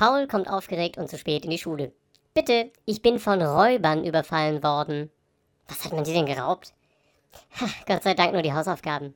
Paul kommt aufgeregt und zu spät in die Schule. Bitte, ich bin von Räubern überfallen worden. Was hat man dir denn geraubt? Ha, Gott sei Dank nur die Hausaufgaben.